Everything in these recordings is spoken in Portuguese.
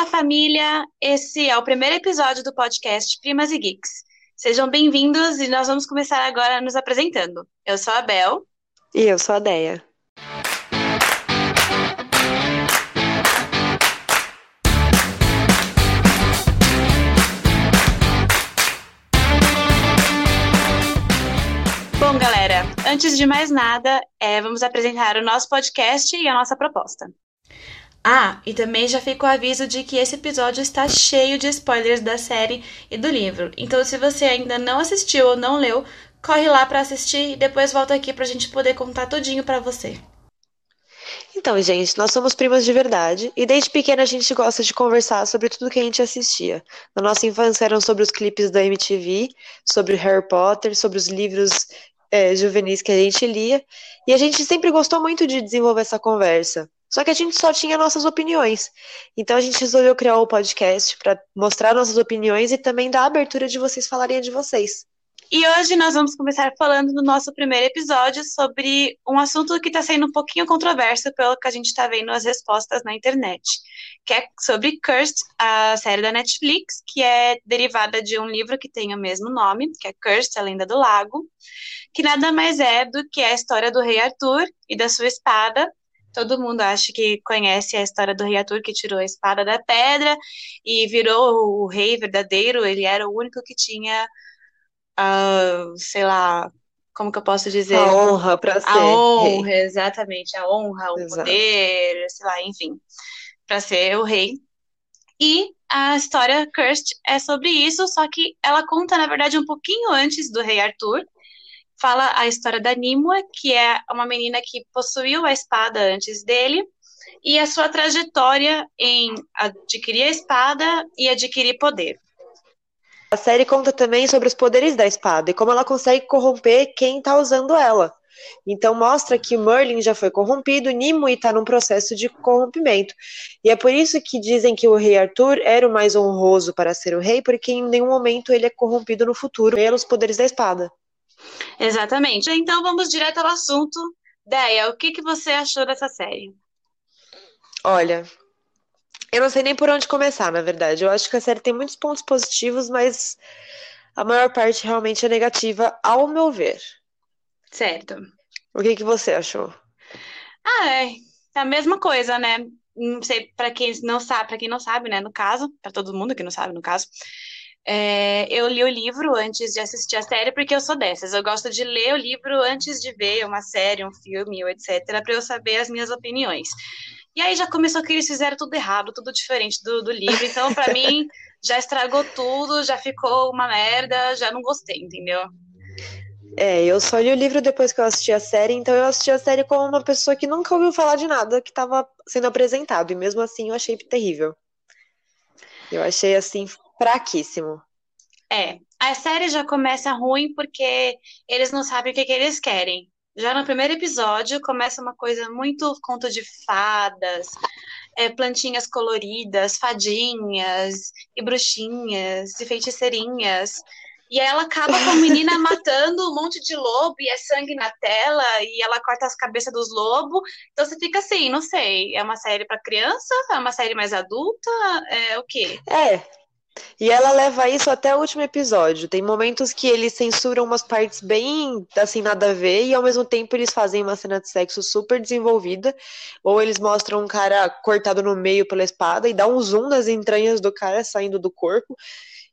Olá, família! Esse é o primeiro episódio do podcast Primas e Geeks. Sejam bem-vindos e nós vamos começar agora nos apresentando. Eu sou a Bel. E eu sou a Deia. Bom, galera, antes de mais nada, é, vamos apresentar o nosso podcast e a nossa proposta. Ah, e também já fica o aviso de que esse episódio está cheio de spoilers da série e do livro. Então, se você ainda não assistiu ou não leu, corre lá para assistir e depois volta aqui pra gente poder contar tudinho para você. Então, gente, nós somos primas de verdade e desde pequena a gente gosta de conversar sobre tudo que a gente assistia. Na nossa infância eram sobre os clipes da MTV, sobre Harry Potter, sobre os livros é, juvenis que a gente lia e a gente sempre gostou muito de desenvolver essa conversa. Só que a gente só tinha nossas opiniões. Então a gente resolveu criar o podcast para mostrar nossas opiniões e também dar a abertura de vocês falarem de vocês. E hoje nós vamos começar falando no nosso primeiro episódio sobre um assunto que está sendo um pouquinho controverso pelo que a gente está vendo as respostas na internet, que é sobre Cursed, a série da Netflix, que é derivada de um livro que tem o mesmo nome, que é Cursed, a Lenda do Lago, que nada mais é do que a história do rei Arthur e da sua espada, Todo mundo acha que conhece a história do rei Arthur que tirou a espada da pedra e virou o rei verdadeiro. Ele era o único que tinha, uh, sei lá, como que eu posso dizer? A honra para ser. A honra, rei. exatamente. A honra, o Exato. poder, sei lá, enfim, para ser o rei. E a história Cursed é sobre isso, só que ela conta, na verdade, um pouquinho antes do rei Arthur fala a história da Nimue, que é uma menina que possuiu a espada antes dele, e a sua trajetória em adquirir a espada e adquirir poder. A série conta também sobre os poderes da espada e como ela consegue corromper quem está usando ela. Então mostra que Merlin já foi corrompido, Nimue está num processo de corrompimento. E é por isso que dizem que o rei Arthur era o mais honroso para ser o rei, porque em nenhum momento ele é corrompido no futuro pelos poderes da espada. Exatamente. Então vamos direto ao assunto. Deia, o que, que você achou dessa série? Olha, eu não sei nem por onde começar, na verdade. Eu acho que a série tem muitos pontos positivos, mas a maior parte realmente é negativa, ao meu ver. Certo. O que, que você achou? Ah, é a mesma coisa, né? Não sei, para quem não sabe, para quem não sabe, né, no caso, para todo mundo que não sabe, no caso, é, eu li o livro antes de assistir a série, porque eu sou dessas. Eu gosto de ler o livro antes de ver uma série, um filme, etc., para eu saber as minhas opiniões. E aí já começou que eles fizeram tudo errado, tudo diferente do, do livro. Então, para mim, já estragou tudo, já ficou uma merda, já não gostei, entendeu? É, eu só li o livro depois que eu assisti a série, então eu assisti a série como uma pessoa que nunca ouviu falar de nada que estava sendo apresentado, e mesmo assim eu achei terrível. Eu achei assim fraquíssimo. É, a série já começa ruim porque eles não sabem o que, que eles querem. Já no primeiro episódio começa uma coisa muito conto de fadas, é, plantinhas coloridas, fadinhas e bruxinhas e feiticeirinhas. E aí ela acaba com a menina matando um monte de lobo e é sangue na tela e ela corta as cabeças dos lobos. Então você fica assim, não sei, é uma série para criança? É uma série mais adulta? É o quê? É, e ela leva isso até o último episódio. Tem momentos que eles censuram umas partes bem assim, nada a ver, e ao mesmo tempo eles fazem uma cena de sexo super desenvolvida. Ou eles mostram um cara cortado no meio pela espada e dá um zoom nas entranhas do cara saindo do corpo.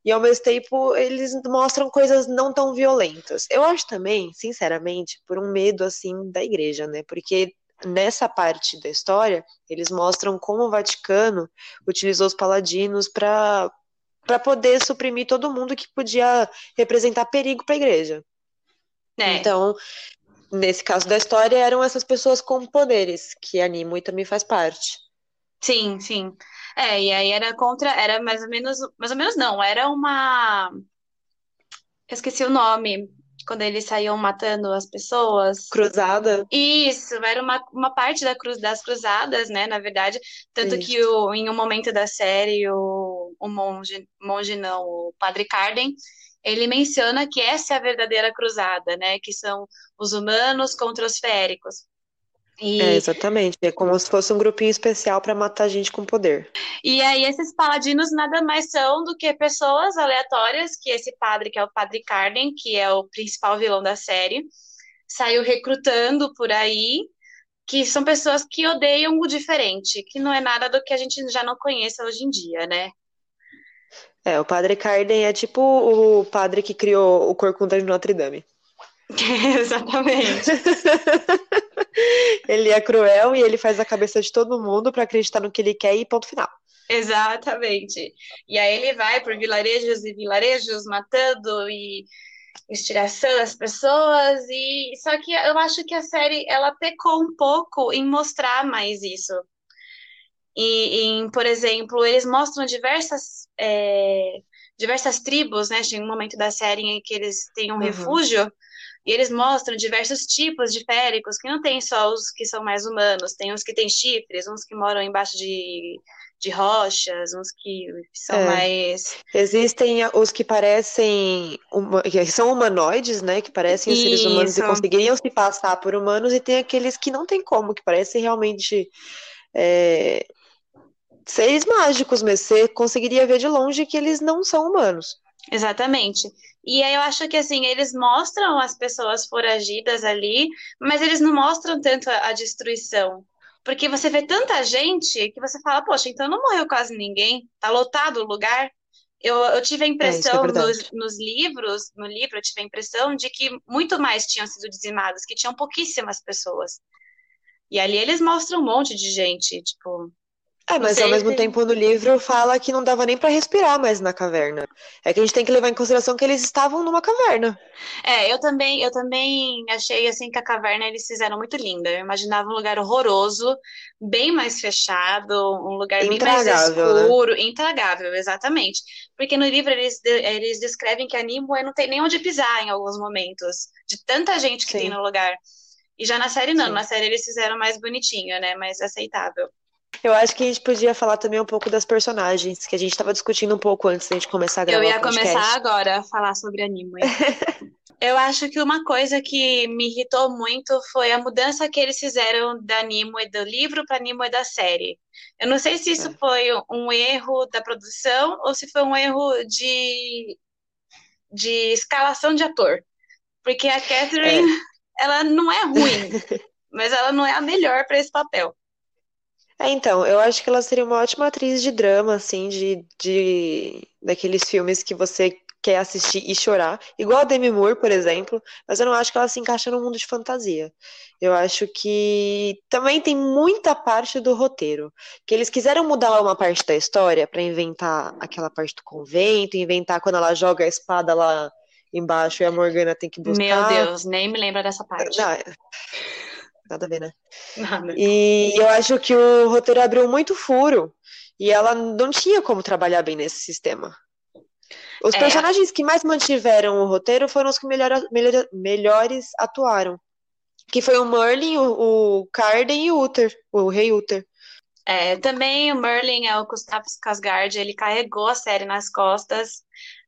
E ao mesmo tempo eles mostram coisas não tão violentas. Eu acho também, sinceramente, por um medo assim da igreja, né? Porque nessa parte da história, eles mostram como o Vaticano utilizou os paladinos para para poder suprimir todo mundo que podia representar perigo para a igreja. É. Então, nesse caso da história, eram essas pessoas com poderes, que animam e também faz parte. Sim, sim. É, e aí era contra, era mais ou menos, mais ou menos não, era uma. Eu esqueci o nome, quando eles saíam matando as pessoas. Cruzada? Isso, era uma, uma parte da cruz, das cruzadas, né, na verdade. Tanto que o, em um momento da série, o, o monge, monge não, o padre Carden, ele menciona que essa é a verdadeira cruzada, né, que são os humanos contra os féricos. E, É, exatamente. É como se fosse um grupinho especial pra matar gente com poder. e aí esses paladinos nada mais são do que pessoas aleatórias, que esse padre, que é o Padre Carden, que é o principal vilão da série, saiu recrutando por aí, que são pessoas que odeiam o diferente, que não é nada do que a gente já não conhece hoje em dia, né? É, o Padre Carden é tipo o padre que criou o Corcunda de Notre Dame. Exatamente. Ele é cruel e ele faz a cabeça de todo mundo pra acreditar no que ele quer e ponto final. Exatamente. E aí ele vai por vilarejos e vilarejos matando e estilhaçando as pessoas e só que eu acho que a série ela pecou um pouco em mostrar mais isso. E, em, por exemplo, eles mostram diversas é, diversas tribos, né? Tem um momento da série em que eles têm um Uhum. refúgio e eles mostram diversos tipos de féricos, que não tem só os que são mais humanos, tem uns que têm chifres, uns que moram embaixo de, de rochas, uns que são É. mais. Existem os que parecem, que são humanoides, né? Que parecem os seres humanos e Isso. conseguiriam se passar por humanos, e tem aqueles que não tem como, que parecem realmente é, seres mágicos, mas você conseguiria ver de longe que eles não são humanos. Exatamente. E aí eu acho que assim, eles mostram as pessoas foragidas ali, mas eles não mostram tanto a, a destruição. Porque você vê tanta gente que você fala, poxa, então não morreu quase ninguém, tá lotado o lugar. Eu, eu tive a É, é impressão verdade. nos, nos livros, no livro eu tive a impressão de que muito mais tinham sido dizimados, que tinham pouquíssimas pessoas. E ali eles mostram um monte de gente, tipo, É, mas ao mesmo se. tempo no livro fala que não dava nem pra respirar mais na caverna. É que a gente tem que levar em consideração que eles estavam numa caverna. É, eu também, eu também achei assim que a caverna eles fizeram muito linda. Eu imaginava um lugar horroroso, bem mais fechado, um lugar bem mais né? escuro, intragável, exatamente. Porque no livro eles, eles descrevem que a Nimue não tem nem onde pisar em alguns momentos, de tanta gente que tem Sim, no lugar. E já na série não, sim. na série eles fizeram mais bonitinho, né? Mais aceitável. Eu acho que a gente podia falar também um pouco das personagens, que a gente estava discutindo um pouco antes da gente começar a Eu gravar ia o começar agora a falar sobre a Nimue. Eu acho que uma coisa que me irritou muito foi a mudança que eles fizeram da Nimue do livro para Nimue da série. Eu não sei se isso É. foi um erro da produção ou se foi um erro de, de escalação de ator. Porque a Catherine, É. ela não é ruim, mas ela não é a melhor para esse papel. É, então, eu acho que ela seria uma ótima atriz de drama, assim, de, de daqueles filmes que você quer assistir e chorar, igual a Demi Moore, por exemplo, mas eu não acho que ela se encaixa no mundo de fantasia. Eu acho que também tem muita parte do roteiro, que eles quiseram mudar uma parte da história pra inventar aquela parte do convento, inventar quando ela joga a espada lá embaixo e a Morgana tem que Meu buscar. Deus, nem me lembra dessa parte. Não, nada a ver, né? Nada. E eu acho que o roteiro abriu muito furo e ela não tinha como trabalhar bem nesse sistema. Os É, personagens que mais mantiveram o roteiro foram os que melhor, melhor- melhores atuaram. Que foi o Merlin, o, o Carden e o Uther, o Rei Uther. É, também o Merlin é o Gustavo Skarsgård, ele carregou a série nas costas,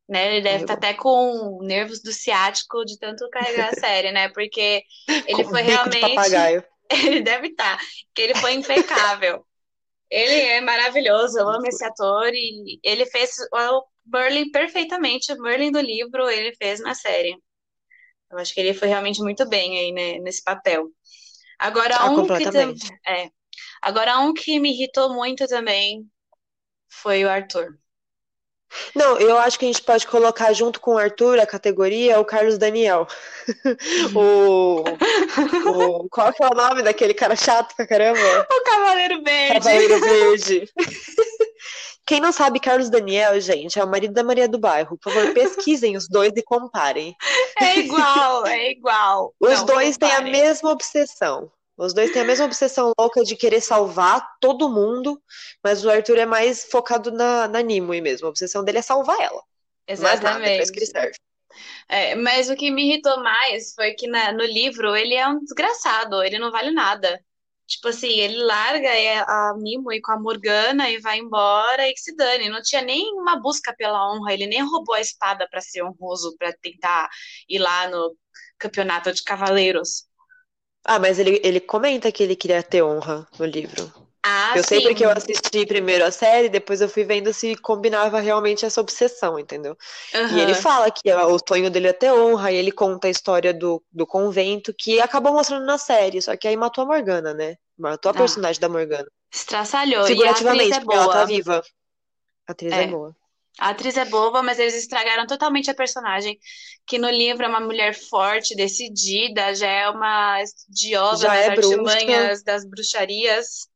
né? Ele deve estar Carregou. até com nervos do ciático de tanto carregar a série, né? Porque ele Com foi realmente, ele deve estar, que ele foi impecável. Ele é maravilhoso, eu amo esse ator e ele fez o Merlin perfeitamente, o Merlin do livro ele fez na série. Eu acho que ele foi realmente muito bem aí, né, nesse papel. Agora Ah, um que é, agora um que me irritou muito também foi o Arthur. Não, eu acho que a gente pode colocar junto com o Arthur a categoria o Carlos Daniel. O, o, qual que é o nome daquele cara chato pra caramba? O Cavaleiro Verde. Cavaleiro Verde. Quem não sabe, Carlos Daniel, gente, é o marido da Maria do Bairro. Por favor, pesquisem os dois e comparem. É igual, é igual. Os Não, dois têm a comparem. mesma obsessão. Os dois têm a mesma obsessão louca de querer salvar todo mundo, mas o Arthur é mais focado na, na Nimue mesmo. A obsessão dele é salvar ela. Mais nada, é pra isso que ele Exatamente. serve. É, mas o que me irritou mais foi que na- no livro ele é um desgraçado, ele não vale nada. Tipo assim, ele larga a Nimue com a Morgana e vai embora e que se dane. Não tinha nem uma busca pela honra, ele nem roubou a espada pra ser honroso, pra tentar ir lá no campeonato de cavaleiros. Ah, mas ele, ele comenta que ele queria ter honra no livro. Ah, Eu sei sim. porque eu assisti primeiro a série, depois eu fui vendo se combinava realmente essa obsessão, entendeu? E ele fala que o sonho dele é ter honra, e ele conta a história do, do convento, que acabou mostrando na série, só que aí matou a Morgana, né? Matou a Ah, personagem da Morgana. estraçalhou. E a atriz Figurativamente, é porque ela tá boa. viva. A atriz é É. boa. A atriz é boa, mas eles estragaram totalmente a personagem, que no livro é uma mulher forte, decidida, já é uma estudiosa Já das é artimanhas, das bruxarias.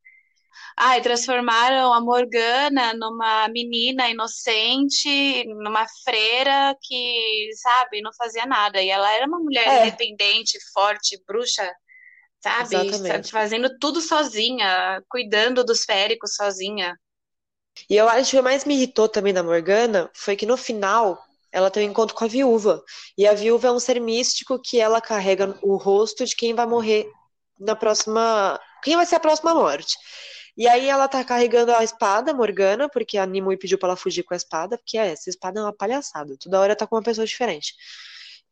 Ah, e transformaram a Morgana numa menina inocente, numa freira que, sabe, não fazia nada. E ela era uma mulher É, independente, forte, bruxa, sabe? exatamente. Fazendo tudo sozinha, cuidando dos féricos sozinha. E eu acho que o que mais me irritou também da Morgana foi que no final ela tem um encontro com a viúva. E a viúva é um ser místico que ela carrega o rosto de quem vai morrer na próxima. Quem vai ser a próxima morte. E aí ela tá carregando a espada, Morgana, porque a Nimue pediu pra ela fugir com a espada, porque é, essa espada é uma palhaçada. Toda hora tá com uma pessoa diferente.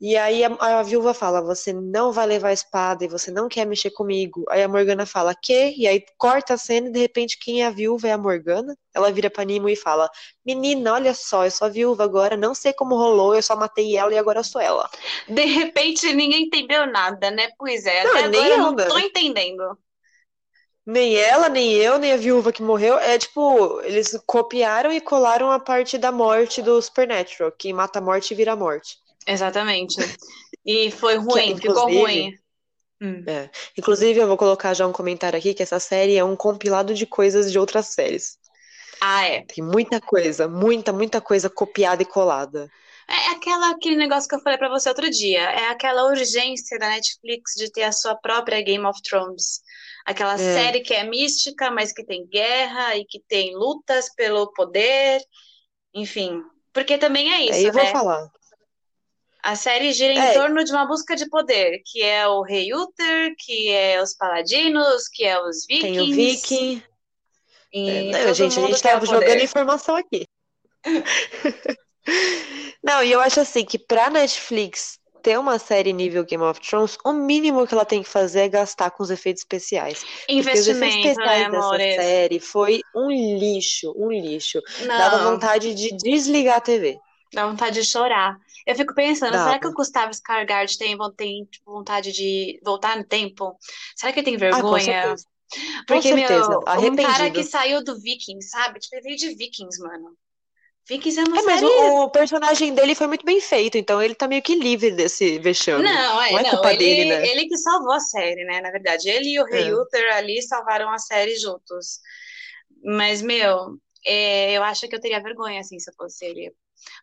E aí a, a viúva fala: Você não vai levar a espada e você não quer mexer comigo. Aí a Morgana fala: Que? E aí corta a cena e de repente quem é a viúva é a Morgana. Ela vira pra Nimue e fala: Menina, olha só, eu sou a viúva agora, não sei como rolou, eu só matei ela e agora eu sou ela. De repente ninguém entendeu nada, né? Pois é, Não, até nem agora eu não tô entendendo. Nem ela, nem eu, nem a viúva que morreu. É tipo, eles copiaram e colaram a parte da morte do Supernatural. Quem mata a morte vira a morte. Exatamente. E foi Que, ruim, ficou inclusive, ruim. Hum. é. Inclusive, eu vou colocar já um comentário aqui que essa série é um compilado de coisas de outras séries. Ah, é. Tem muita coisa, muita, muita coisa copiada e colada. É aquela, aquele negócio que eu falei pra você outro dia. É aquela urgência da Netflix de ter a sua própria Game of Thrones. Aquela É. série que é mística, mas que tem guerra e que tem lutas pelo poder. Enfim. Porque também é Aí isso, eu vou né? falar. A série gira em É, torno de uma busca de poder, que é o Rei Uther, que é os Paladinos, que é os tem o Vikings, Viking. É, e não, todo gente, a gente tá o jogando poder. informação aqui. Não, e eu acho assim que pra Netflix ter uma série nível Game of Thrones, o mínimo que ela tem que fazer é gastar com os efeitos especiais. Porque os efeitos Investimento, né, especiais dessa amores? série foi um lixo, um lixo. Dava Não, vontade de desligar a TV. Dá vontade de chorar. Eu fico pensando, será que o. Gustavo Skarsgård tem, tem tipo, vontade de voltar no tempo? Será que ele tem Ah, com vergonha? Com Porque, certeza. meu, um cara que saiu do Vikings, sabe? Tipo, ele veio de Vikings, mano. Vikings é uma É, mas série o, o personagem dele foi muito bem feito, então ele tá meio que livre desse vexame. Não, é, Não é não, culpa ele, dele, né? ele que salvou a série, né? Na verdade, ele e o Rei É. Uther ali salvaram a série juntos. Mas, meu, é, eu acho que eu teria vergonha, assim, se eu fosse ele.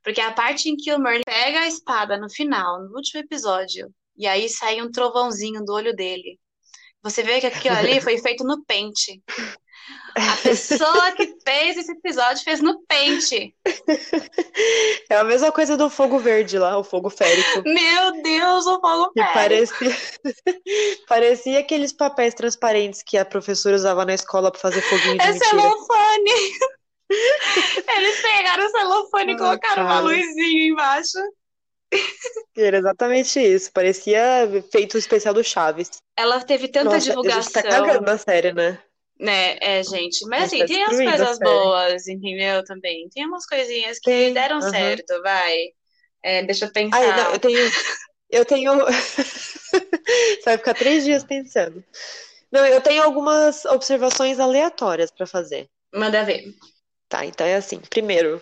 Porque a parte em que o Merlin pega a espada no final, no último episódio, e aí sai um trovãozinho do olho dele. Você vê que aquilo ali foi feito no pente. A pessoa que fez esse episódio fez no pente. É a mesma coisa do fogo verde lá, o fogo férico. Meu Deus, o fogo pega. parecia, parecia aqueles papéis transparentes que a professora usava na escola pra fazer foguinho de É mentira. celofane. Eles pegaram o celofane e Ai, colocaram uma luzinha embaixo. Era exatamente isso. Parecia feito especial do Chaves. Ela teve tanta Nossa, a gente tá divulgação, cagando a série, né? né? É, gente. Mas assim, tá tem as coisas boas, entendeu? Também. Tem umas coisinhas que Tem, deram certo, vai. É, deixa eu Ai, não, pensar. eu tenho. Eu tenho. Você vai ficar três dias pensando. Não, eu tenho algumas observações aleatórias pra fazer. Manda ver. Tá, então é assim. Primeiro,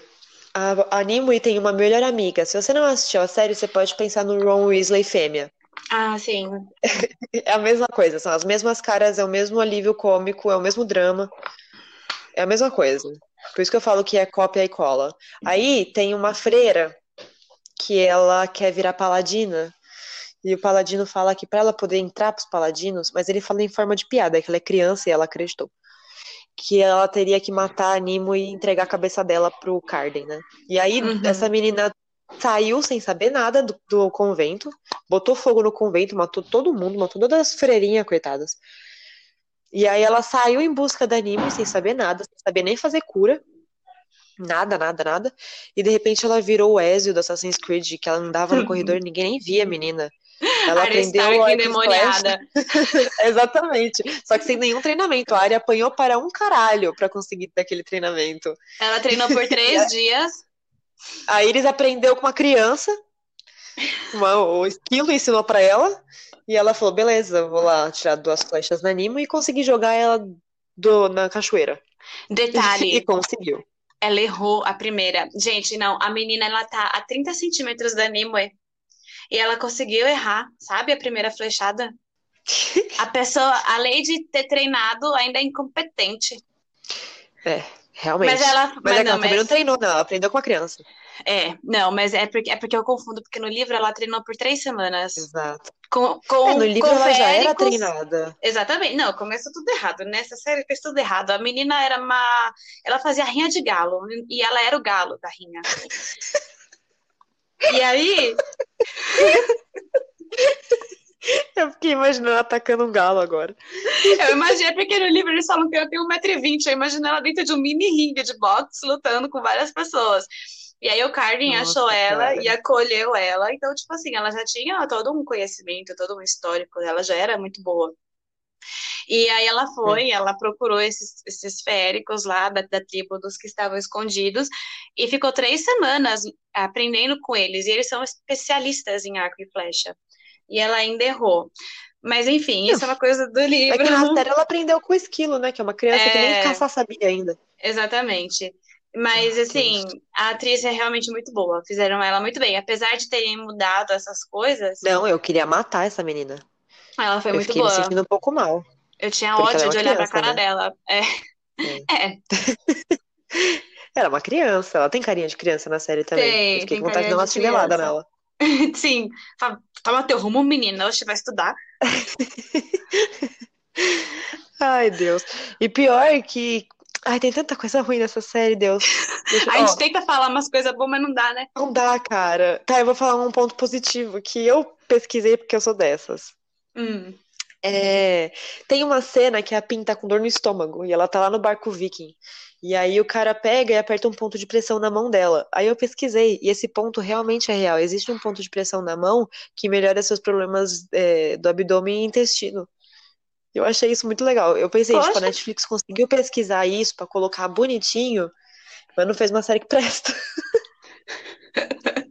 a, a Nimue tem uma melhor amiga. Se você não assistiu a série, você pode pensar no Ron Weasley fêmea. Ah, sim. É a mesma coisa, são as mesmas caras, é o mesmo alívio cômico, é o mesmo drama. É a mesma coisa. Por isso que eu falo que é cópia e cola. Aí tem uma freira que ela quer virar paladina. E o paladino fala que pra ela poder entrar pros paladinos, mas ele fala em forma de piada, que ela é criança e ela acreditou. Que ela teria que matar a Nimo e entregar a cabeça dela pro Carden, né? E aí Uhum. essa menina saiu sem saber nada do, do convento, botou fogo no convento, matou todo mundo, matou todas as freirinhas, coitadas. E aí ela saiu em busca da Nimo sem saber nada, sem saber nem fazer cura. Nada, nada, nada. E de repente ela virou o Ezio do Assassin's Creed, que ela andava no corredor e ninguém nem via a menina. Ela Arya aprendeu e endemoniada. Exatamente. Só que sem nenhum treinamento. A Arya apanhou para um caralho para conseguir daquele treinamento. Ela treinou por três dias. A Iris aprendeu com uma criança. Uma- o esquilo ensinou para ela. E ela falou: beleza, vou lá tirar duas flechas na Nimo e consegui jogar ela do- na cachoeira. E Detalhe, conseguiu. ela errou a primeira. Gente, não, a menina ela tá a 30 centímetros da Nimue. E ela conseguiu errar, sabe? A primeira flechada. A pessoa, além de ter treinado, ainda é incompetente. É, realmente. Mas ela. Mas Mas é não, ela também mas. não treinou, não. Ela aprendeu com a criança. É, não, mas é porque, é porque eu confundo, porque no livro ela treinou por três semanas. Exato. Com, É, com, no livro ela já era treinada. Exatamente. Não, começou tudo errado. Nessa série fez tudo errado. A menina era uma. Ela fazia rinha de galo. E ela era o galo da rinha. E aí. Eu fiquei imaginando atacando um galo agora. Eu imaginei, porque no livro eles falam que ela tem 1,20m. Eu imagino ela dentro de um mini ringue de boxe, lutando com várias pessoas. E aí o Carvin achou ela cara. e acolheu ela. Então, tipo assim, ela já tinha todo um conhecimento, todo um histórico. Ela já era muito boa. E aí ela foi, ela procurou esses, esses féricos lá da, da tribo dos que estavam escondidos e ficou três semanas aprendendo com eles. E eles são especialistas em arco e flecha. E ela ainda errou. Mas enfim, isso é uma coisa do É livro. que na série ela aprendeu com o esquilo, né? Que é uma criança que nem É. caçar sabia ainda. Exatamente. Mas, Meu assim, a atriz é realmente muito boa. Fizeram ela muito bem. Apesar de terem mudado essas coisas, Não, eu queria matar essa menina. Ela foi eu muito fiquei me boa. sentindo um pouco mal. Eu tinha ódio é de olhar pra criança, cara né? dela. É. É, Ela é uma criança, ela tem carinha de criança na série também. Tem, eu fiquei tem com vontade de dar uma chinelada nela. sim. Toma teu rumo, menina. Você vai estudar. Ai, Deus. E pior que. Ai, tem tanta coisa ruim nessa série, Deus. Deixa- A gente tenta falar umas coisas boas, mas não dá, né? não dá, cara. Tá, eu vou falar um ponto positivo que eu pesquisei porque eu sou dessas. Hum. É, tem uma cena que a Pin tá com dor no estômago e ela tá lá no barco viking. E aí o cara pega e aperta um ponto de pressão na mão dela. Aí eu pesquisei e esse ponto realmente é real. Existe um ponto de pressão na mão que melhora seus problemas é, do abdômen e intestino. Eu achei isso muito legal. Eu pensei, tipo, a Poxa. Netflix conseguiu pesquisar isso pra colocar bonitinho, mas não fez uma série que presta.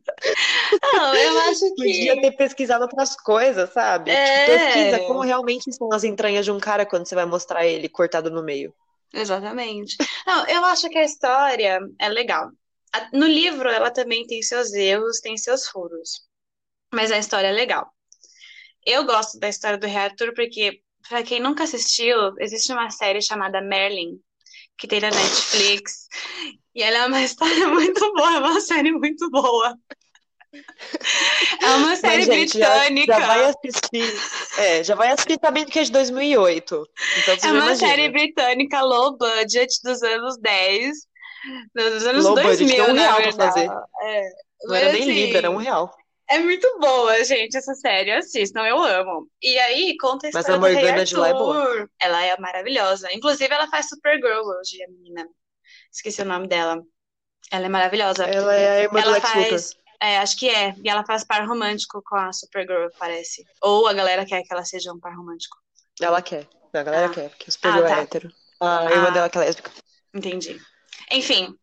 Não, eu acho Podia que. ter pesquisado outras coisas, sabe? Tipo, É. pesquisa como realmente são as entranhas de um cara quando você vai mostrar ele cortado no meio. Exatamente. Não, eu acho que a história é legal. No livro, ela também tem seus erros, tem seus furos. Mas a história é legal. Eu gosto da história do Rei Arthur porque, pra quem nunca assistiu, existe uma série chamada Merlin, que tem na Netflix. E ela é uma história muito boa, é uma série muito boa. É uma série Mas, gente, já, britânica. já vai assistir. É, já vai assistir sabendo que é de 2008. Então É já uma imagina. série britânica low budget dos anos 10, dos anos Low budget, 2000, tem um na real pra fazer. É, Não era mas, nem assim, era um real. É muito boa, gente, essa série. Assistam, eu amo. E aí, conta a Mas história a do Rei Morgana de lá é boa. Ela é maravilhosa. Inclusive, ela faz Supergirl hoje, a menina. Esqueci o nome dela. Ela é maravilhosa. Ela é a irmã do Ela Lex Luthor. É, acho que é. E ela faz par romântico com a Supergirl, parece. Ou a galera quer que ela seja um par romântico. Ela quer. A galera Ah. quer, porque o Supergirl Ah, tá. é hétero. A irmã Ah. dela que é lésbica. Entendi. Enfim,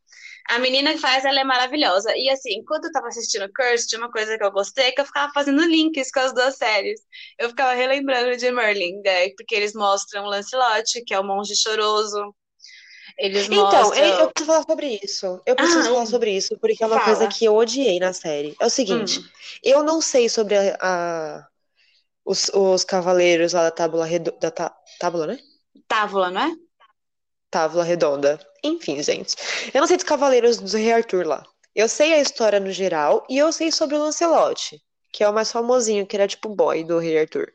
a menina que faz, ela é maravilhosa. E assim, enquanto eu tava assistindo Cursed, uma coisa que eu gostei é que eu ficava fazendo links com as duas séries. Eu ficava relembrando de Merlin, né? Porque eles mostram Lancelot, que é o monge choroso. Eles Então, mostram... eu, eu preciso falar sobre isso. Eu preciso Ah, falar sobre isso, porque é uma fala. coisa que eu odiei na série. É o seguinte, Hum, eu não sei sobre a, a- os, os cavaleiros lá da tábula redonda, da tá- tábula, né? Távola, não é? Tábula redonda. Enfim, gente. Eu não sei dos cavaleiros do Rei Arthur lá. Eu sei a história no geral e eu sei sobre o Lancelot, que é o mais famosinho, que era tipo o boy do Rei Arthur.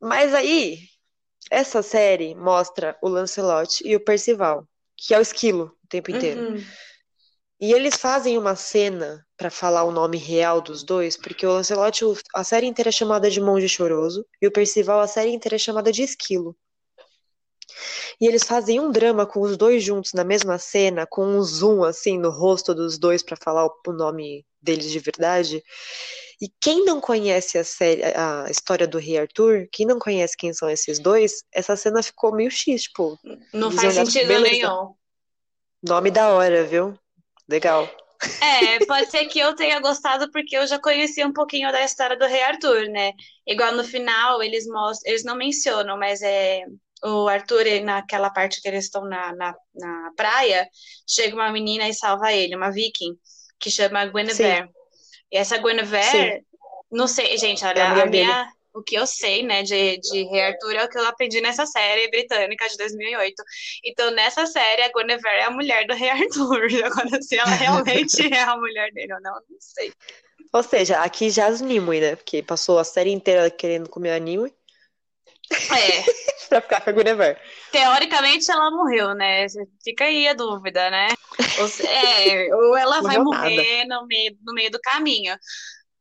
Mas aí, essa série mostra o Lancelot e o Percival, que é o esquilo o tempo inteiro. Uhum. E eles fazem uma cena pra falar o nome real dos dois, porque o Lancelot, a série inteira é chamada de Monge Choroso, e o Percival, a série inteira é chamada de Esquilo. E eles fazem um drama com os dois juntos na mesma cena, com um zoom assim no rosto dos dois pra falar o nome deles de verdade. E quem não conhece a série, a história do Rei Arthur, quem não conhece quem são esses dois, essa cena ficou meio X, tipo. Não faz sentido beleza. nenhum. Nome da hora, viu? Legal. É, pode ser que eu tenha gostado porque eu já conhecia um pouquinho da história do Rei Arthur, né? Igual no final eles mostram, eles não mencionam, mas é o Arthur, naquela parte que eles estão na, na, na praia, chega uma menina e salva ele, uma viking, que chama Guinevere. Sim. E essa Guinevere, Sim. não sei, gente, olha, é a, a minha, o que eu sei, né, de, de Rei Arthur é o que eu aprendi nessa série britânica de 2008. Então, nessa série, a Guinevere é a mulher do Rei Arthur. Agora, se ela realmente é a mulher dele ou não, não sei. Ou seja, aqui já as Nimue, né? Porque passou a série inteira querendo comer a Nimue. É. pra ficar com a Guinevere. Teoricamente, ela morreu, né? Fica aí a dúvida, né? Ou, é, ou ela vai morrer no meio, no meio do caminho.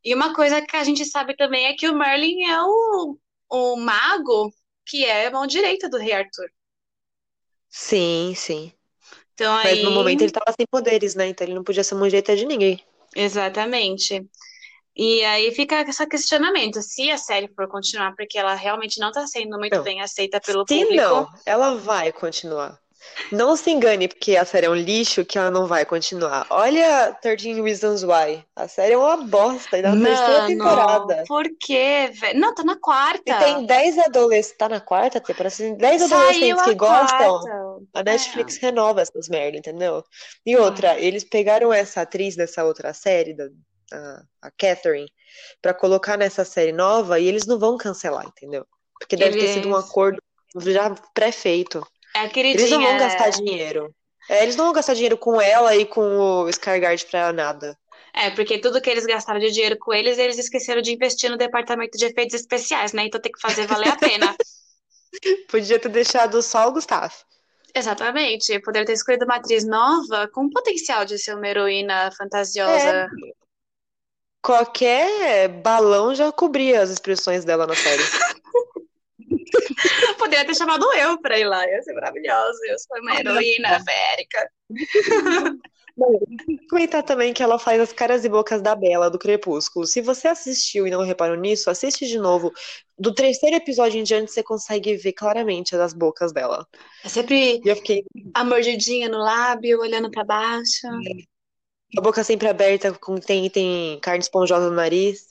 E uma coisa que a gente sabe também é que o Merlin é o, o mago que é a mão direita do rei Arthur. Sim, sim. Então, Mas aí... no momento ele tava sem poderes, né? Então ele não podia ser mão direita de ninguém. Exatamente. E aí fica esse questionamento, se a série for continuar, porque ela realmente não está sendo muito não. bem aceita pelo se público. não, ela vai continuar. Não se engane, porque a série é um lixo que ela não vai continuar. Olha 13 Reasons Why. A série é uma bosta. E na terceira temporada. Por quê, velho? Não, tá na quarta. E tem 10 adolescentes. Tá na quarta temporada? Tem 10 adolescentes que gostam. A Netflix é. renova essas merda, entendeu? E outra, ah. eles pegaram essa atriz dessa outra série, da, a, a Catherine, pra colocar nessa série nova e eles não vão cancelar, entendeu? Porque deve eles... ter sido um acordo já pré-feito. É. Eles não vão gastar dinheiro. É, eles não vão gastar dinheiro com ela e com o Skyguard pra nada. É, porque tudo que eles gastaram de dinheiro com eles, eles esqueceram de investir no departamento de efeitos especiais, né? Então tem que fazer valer a pena. Podia ter deixado só o Gustavo. Exatamente. Poderia ter escolhido uma atriz nova com potencial de ser uma heroína fantasiosa. É. Qualquer balão já cobria as expressões dela na série. Poderia ter chamado eu pra ir lá, ia ser maravilhoso. Eu sou uma heroína férica. Bom, comentar também que ela faz as caras e bocas da Bela do Crepúsculo. Se você assistiu e não reparou nisso, assiste de novo. Do terceiro episódio em diante, você consegue ver claramente as bocas dela. É sempre fiquei... a mordidinha no lábio, olhando para baixo. É. A boca sempre aberta, com tem, tem carne esponjosa no nariz.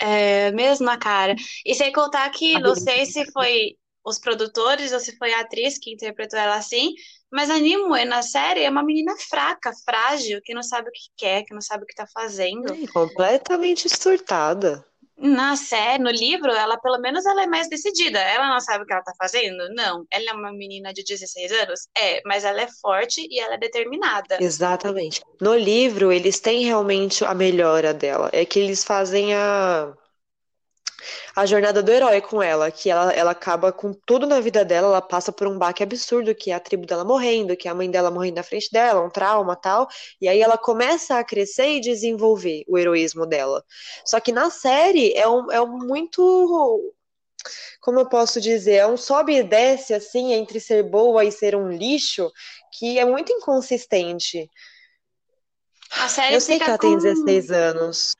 É, mesmo na cara. E sem contar que, não sei se foi os produtores ou se foi a atriz que interpretou ela assim, mas a Nimue na série é uma menina fraca, frágil, que não sabe o que quer, que não sabe o que tá fazendo. É, completamente surtada. Na série, no livro, ela pelo menos ela é mais decidida. Ela não sabe o que ela tá fazendo? Não. Ela é uma menina de 16 anos? É, mas ela é forte e ela é determinada. Exatamente. No livro, eles têm realmente a melhora dela. É que eles fazem a a jornada do herói com ela, que ela, ela acaba com tudo na vida dela, ela passa por um baque absurdo, que é a tribo dela morrendo, que é a mãe dela morrendo na frente dela, um trauma tal, e aí ela começa a crescer e desenvolver o heroísmo dela. Só que na série é um, é um muito como eu posso dizer, é um sobe e desce assim entre ser boa e ser um lixo que é muito inconsistente. A série eu sei que ela com... tem 16 anos,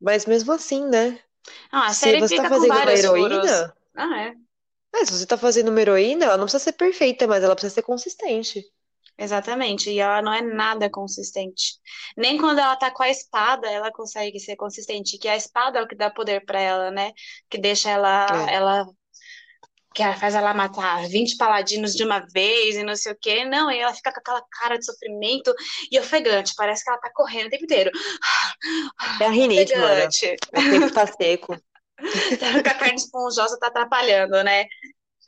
mas mesmo assim, né? Ah, a série se você tá fazendo uma heroína. Ah, é. é. Se você tá fazendo uma heroína, ela não precisa ser perfeita, mas ela precisa ser consistente. Exatamente, e ela não é nada consistente. Nem quando ela tá com a espada, ela consegue ser consistente, que a espada é o que dá poder para ela, né? Que deixa ela, é. ela que faz ela matar 20 paladinos de uma vez e não sei o quê. Não, e ela fica com aquela cara de sofrimento e ofegante. Parece que ela tá correndo o tempo inteiro. É a rinite, ofegante. mano. O tempo tá seco. a carne esponjosa tá atrapalhando, né?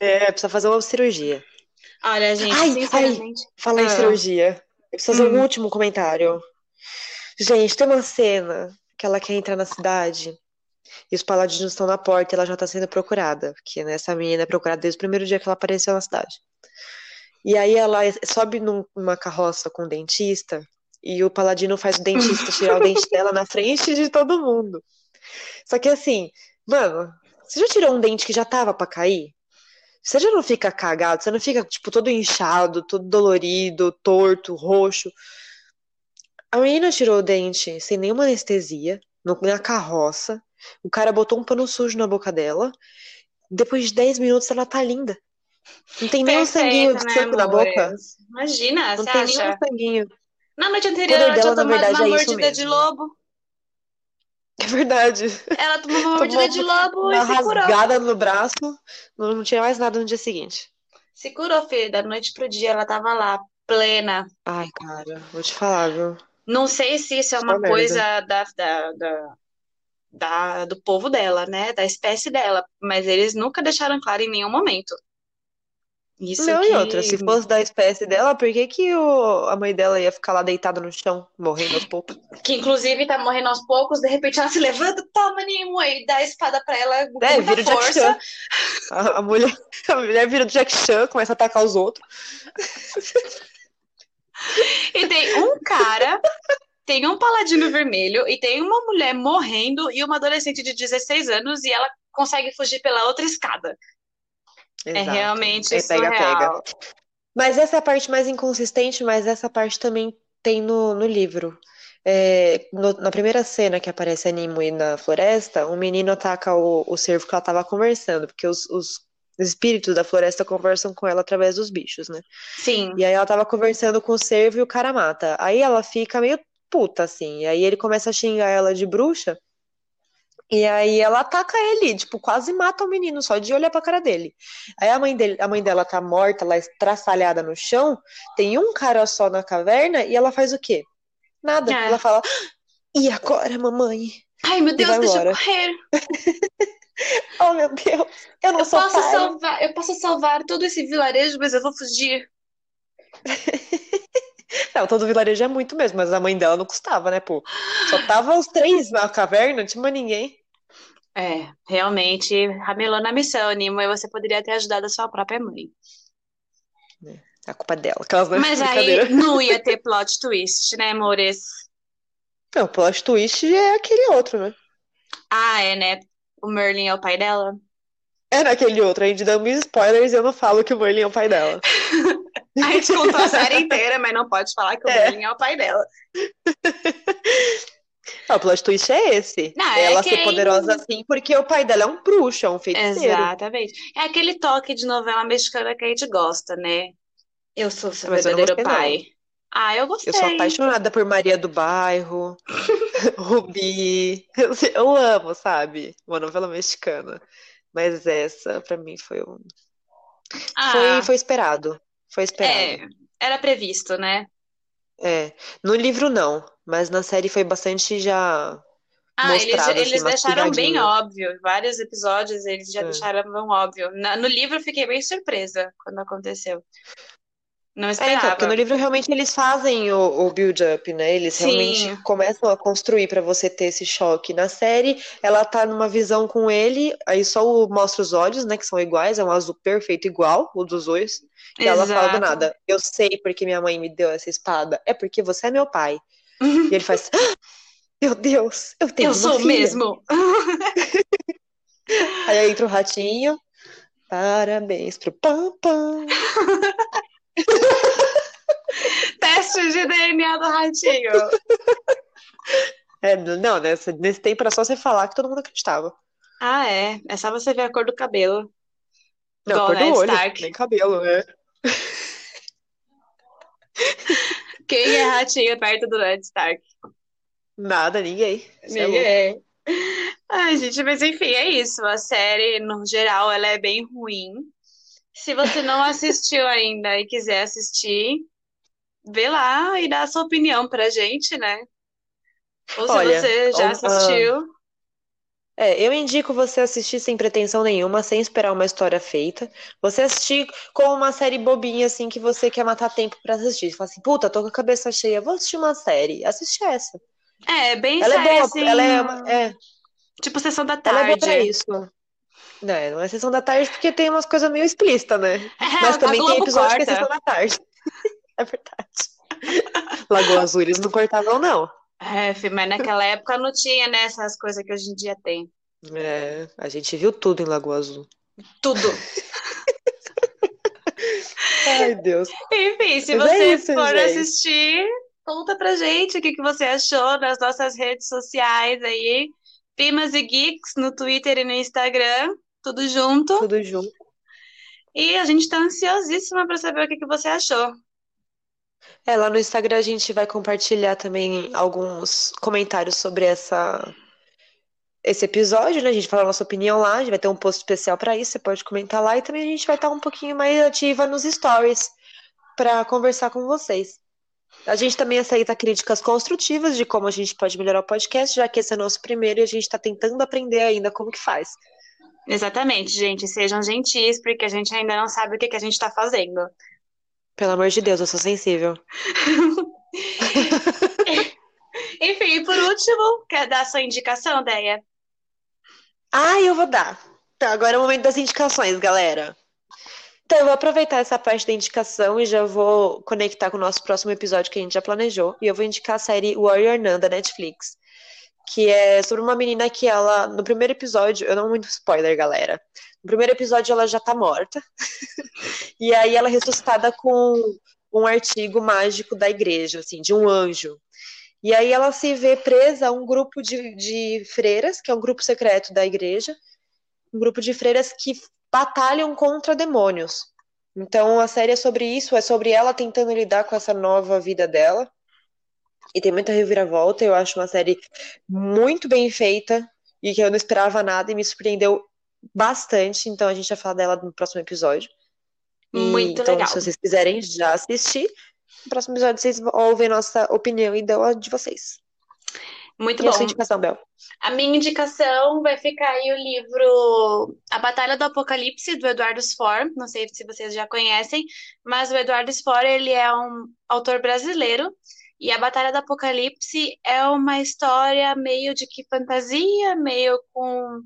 É, precisa fazer uma cirurgia. Olha, gente, ai, sinceramente. Ai, fala ah. em cirurgia. Eu preciso fazer hum. um último comentário. Gente, tem uma cena que ela quer entrar na cidade e os paladinos estão na porta e ela já está sendo procurada, porque né, essa menina é procurada desde o primeiro dia que ela apareceu na cidade. E aí ela sobe numa carroça com o dentista e o paladino faz o dentista tirar o dente dela na frente de todo mundo. Só que assim, mano, você já tirou um dente que já tava para cair? Você já não fica cagado, você não fica, tipo, todo inchado, todo dolorido, torto, roxo. A menina tirou o dente sem nenhuma anestesia, no- na carroça. O cara botou um pano sujo na boca dela. Depois de 10 minutos, ela tá linda. Não tem nem um sanguinho de Perfeita, né, na boca. Imagina, Não tem nem acha? um sanguinho. Na noite anterior ela tinha dela, tomado verdade, uma é mordida de lobo. É verdade. Ela tomou uma Tomou mordida de lobo Uma e se curou. rasgada no braço. Não, não tinha mais nada no dia seguinte. Se curou, filho. Da noite pro dia ela tava lá, plena. Ai, cara, vou te falar, viu? Não sei se isso é Só uma merda. coisa da, da, da, da- do povo dela, né? Da espécie dela. Mas eles nunca deixaram claro em nenhum momento. Isso Não, e que... outra, se fosse da espécie dela, por que que o, a mãe dela ia ficar lá deitada no chão, morrendo aos poucos? Que inclusive tá morrendo aos poucos, de repente ela se levanta, toma, Nimue, e dá a espada pra ela com É, muita vira força. Chan. A, a mulher, a mulher vira o Jack Chan, começa a atacar os outros. E tem um cara, tem um paladino vermelho, e tem uma mulher morrendo e uma adolescente de 16 anos, e ela consegue fugir pela outra escada. É Exato. realmente É pega, surreal. Mas essa é a parte mais inconsistente, mas essa parte também tem no, no livro. É, no- na primeira cena que aparece a Nimue na floresta, um menino ataca o, o cervo que ela tava conversando, porque os, os espíritos da floresta conversam com ela através dos bichos, né? Sim. E aí ela tava conversando com o cervo e o cara mata. Aí ela fica meio puta, assim. E aí ele começa a xingar ela de bruxa. E aí ela ataca ele, tipo, quase mata o menino só de olhar pra cara dele. Aí a mãe dele, a mãe dela tá morta, lá estraçalhada no chão, tem um cara só na caverna e ela faz o quê? Nada. É. Ela fala: "E agora, mamãe? Ai, meu Deus, deixa eu correr. Oh, meu Deus, eu não Eu sou posso pai." salvar, eu posso salvar todo esse vilarejo, mas eu vou fugir. Não, todo vilarejo é muito mesmo, mas a mãe dela não custava, né, pô? Só tava os três na caverna, não tinha mais ninguém. É, realmente, ramelou na missão, Nimo, e você poderia ter ajudado a sua própria mãe. A culpa é dela, aquelas não Mas aí não ia ter plot twist, né, amores? Não, plot twist é aquele outro, né? Ah, é, né? O Merlin é o pai dela? É naquele outro, a gente dá mil spoilers e eu não falo que o Merlin é o pai dela. A gente contou a série inteira, mas não pode falar que o É. É o pai dela. Não, o plot twist é esse. Não, é ela ser quem- poderosa assim porque o pai dela é um bruxo, é um feiticeiro. Exatamente. É aquele toque de novela mexicana que a gente gosta, né? Eu sou seu Mas eu não verdadeiro gostei, não. pai. Ah, eu gostei. Eu sou apaixonada por Maria do Bairro, Rubi. Eu, eu amo, sabe? Uma novela mexicana. Mas essa, pra mim, foi um. Ah, Foi, foi esperado. Foi esperado. é, era previsto, né? É. No livro, não. Mas na série foi bastante já. Ah, eles, mostrado, assim, eles deixaram bem óbvio. Vários episódios eles já É. deixaram óbvio. Na- no livro eu fiquei bem surpresa quando aconteceu. Não É, então, esperava. porque no livro realmente eles fazem o, o build-up, né? Eles Sim. realmente começam a construir pra você ter esse choque. Na série, ela tá numa visão com ele, aí só mostra os olhos, né? Que são iguais, é um azul perfeito igual, o dos dois. E ela fala do Exato. nada, eu sei porque minha mãe me deu essa espada, é porque você é meu pai. E ele faz, "Ah, meu Deus, eu tenho Eu sou filha." mesmo. Aí entra o ratinho, parabéns pro Pam Pam. Teste de DNA do ratinho. É, não, nessa, nesse tempo era só você falar que todo mundo acreditava. Ah, é. É só você ver a cor do cabelo. Não, Igual cor do Ned olho, Stark. nem cabelo, né? Quem é ratinho perto do Ned Stark? Nada, ninguém. É. Ninguém. Ai, gente, mas enfim, é isso. A série, no geral, ela é bem ruim. Se você não assistiu ainda e quiser assistir, vê lá e dá a sua opinião pra gente, né? Ou se Olha, você já ah, assistiu. É, eu indico você assistir sem pretensão nenhuma, sem esperar uma história feita. Você assistir como uma série bobinha, assim, que você quer matar tempo pra assistir. Você fala assim, puta, tô com a cabeça cheia, vou assistir uma série. Assiste essa. É, bem Ela é boa, assim, ela é, uma- é, tipo Sessão da ela é boa pra Tarde. isso. Né, não é sessão da tarde porque tem umas coisas meio explícitas, né? É, Mas também tem episódio que é corta. sessão da tarde. É verdade. Lagoa Azul eles não cortavam, não. É, mas naquela época não tinha, né, essas coisas que hoje em dia tem. É, a gente viu tudo em Lagoa Azul. Tudo. Ai, Deus. Enfim, se Mas é você isso, for gente. assistir, conta pra gente o que, que você achou nas nossas redes sociais aí. Primas e Geeks no Twitter e no Instagram, tudo junto. Tudo junto. E a gente tá ansiosíssima para saber o que, que você achou. É, lá no Instagram a gente vai compartilhar também alguns comentários sobre essa esse episódio, né? A gente fala a nossa opinião lá, a gente vai ter um post especial para isso, você pode comentar lá e também a gente vai estar um pouquinho mais ativa nos stories para conversar com vocês. A gente também aceita críticas construtivas de como a gente pode melhorar o podcast, já que esse é nosso primeiro e a gente está tentando aprender ainda como que faz. Exatamente, gente. Sejam gentis, porque a gente ainda não sabe o que, que a gente está fazendo. Pelo amor de Deus, eu sou sensível. Enfim, por último, quer dar a sua indicação, Deia? Ah, eu vou dar. Tá, agora é o momento das indicações, galera. Então, eu vou aproveitar essa parte da indicação e já vou conectar com o nosso próximo episódio que a gente já planejou. E eu vou indicar a série Warrior Nun da Netflix. Que é sobre uma menina que ela, no primeiro episódio, eu não muito spoiler, galera. No primeiro episódio ela já tá morta. e aí ela é ressuscitada com um artigo mágico da igreja, assim, de um anjo. E aí ela se vê presa a um grupo de, de freiras, que é um grupo secreto da igreja, um grupo de freiras que batalham contra demônios. Então a série é sobre isso, é sobre ela tentando lidar com essa nova vida dela. E tem muita reviravolta, eu acho uma série muito bem feita e que eu não esperava nada e me surpreendeu bastante, então a gente vai falar dela no próximo episódio. E, muito então, legal. se vocês quiserem já assistir, no próximo episódio vocês ouvem nossa opinião e dão a de vocês. Muito e bom. a sua indicação, Bel? A minha indicação vai ficar aí o livro A Batalha do Apocalipse, do Eduardo Spohr. Não sei se vocês já conhecem, mas o Eduardo Spohr, ele é um autor brasileiro. E A Batalha do Apocalipse é uma história meio de que fantasia, meio com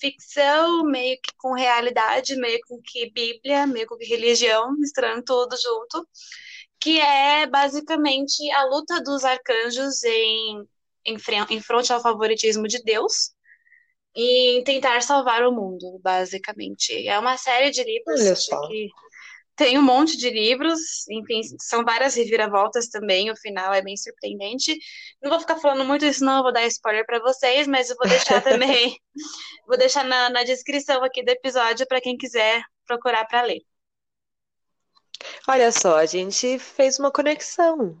ficção, meio que com realidade, meio com que Bíblia, meio com que religião, misturando tudo junto, que é basicamente a luta dos arcanjos em em, frente, em fronte ao favoritismo de Deus e tentar salvar o mundo, basicamente. É uma série de livros que tem um monte de livros, enfim, são várias reviravoltas também, o final é bem surpreendente. Não vou ficar falando muito isso, não, vou dar spoiler para vocês, mas eu vou deixar também, vou deixar na, na descrição aqui do episódio para quem quiser procurar para ler. Olha só, a gente fez uma conexão.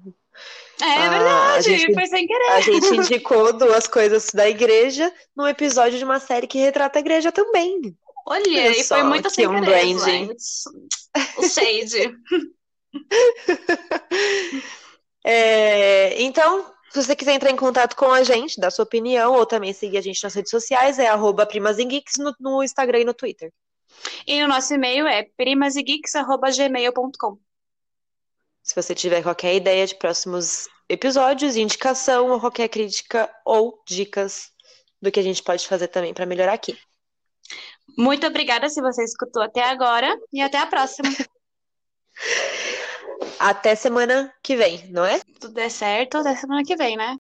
É, é verdade, gente, foi sem querer. A gente indicou duas coisas da igreja num episódio de uma série que retrata a igreja também. Olha, e foi muito sem um branding. O shade. é, então, se você quiser entrar em contato com a gente, dar sua opinião, ou também seguir a gente nas redes sociais, é arroba no, no Instagram e no Twitter. E o nosso e-mail é primasegeeks.gmail.com. Se você tiver qualquer ideia de próximos episódios, indicação ou qualquer crítica ou dicas do que a gente pode fazer também para melhorar aqui. Muito obrigada se você escutou até agora e até a próxima. Até semana que vem, não é? Tudo der certo, até semana que vem, né?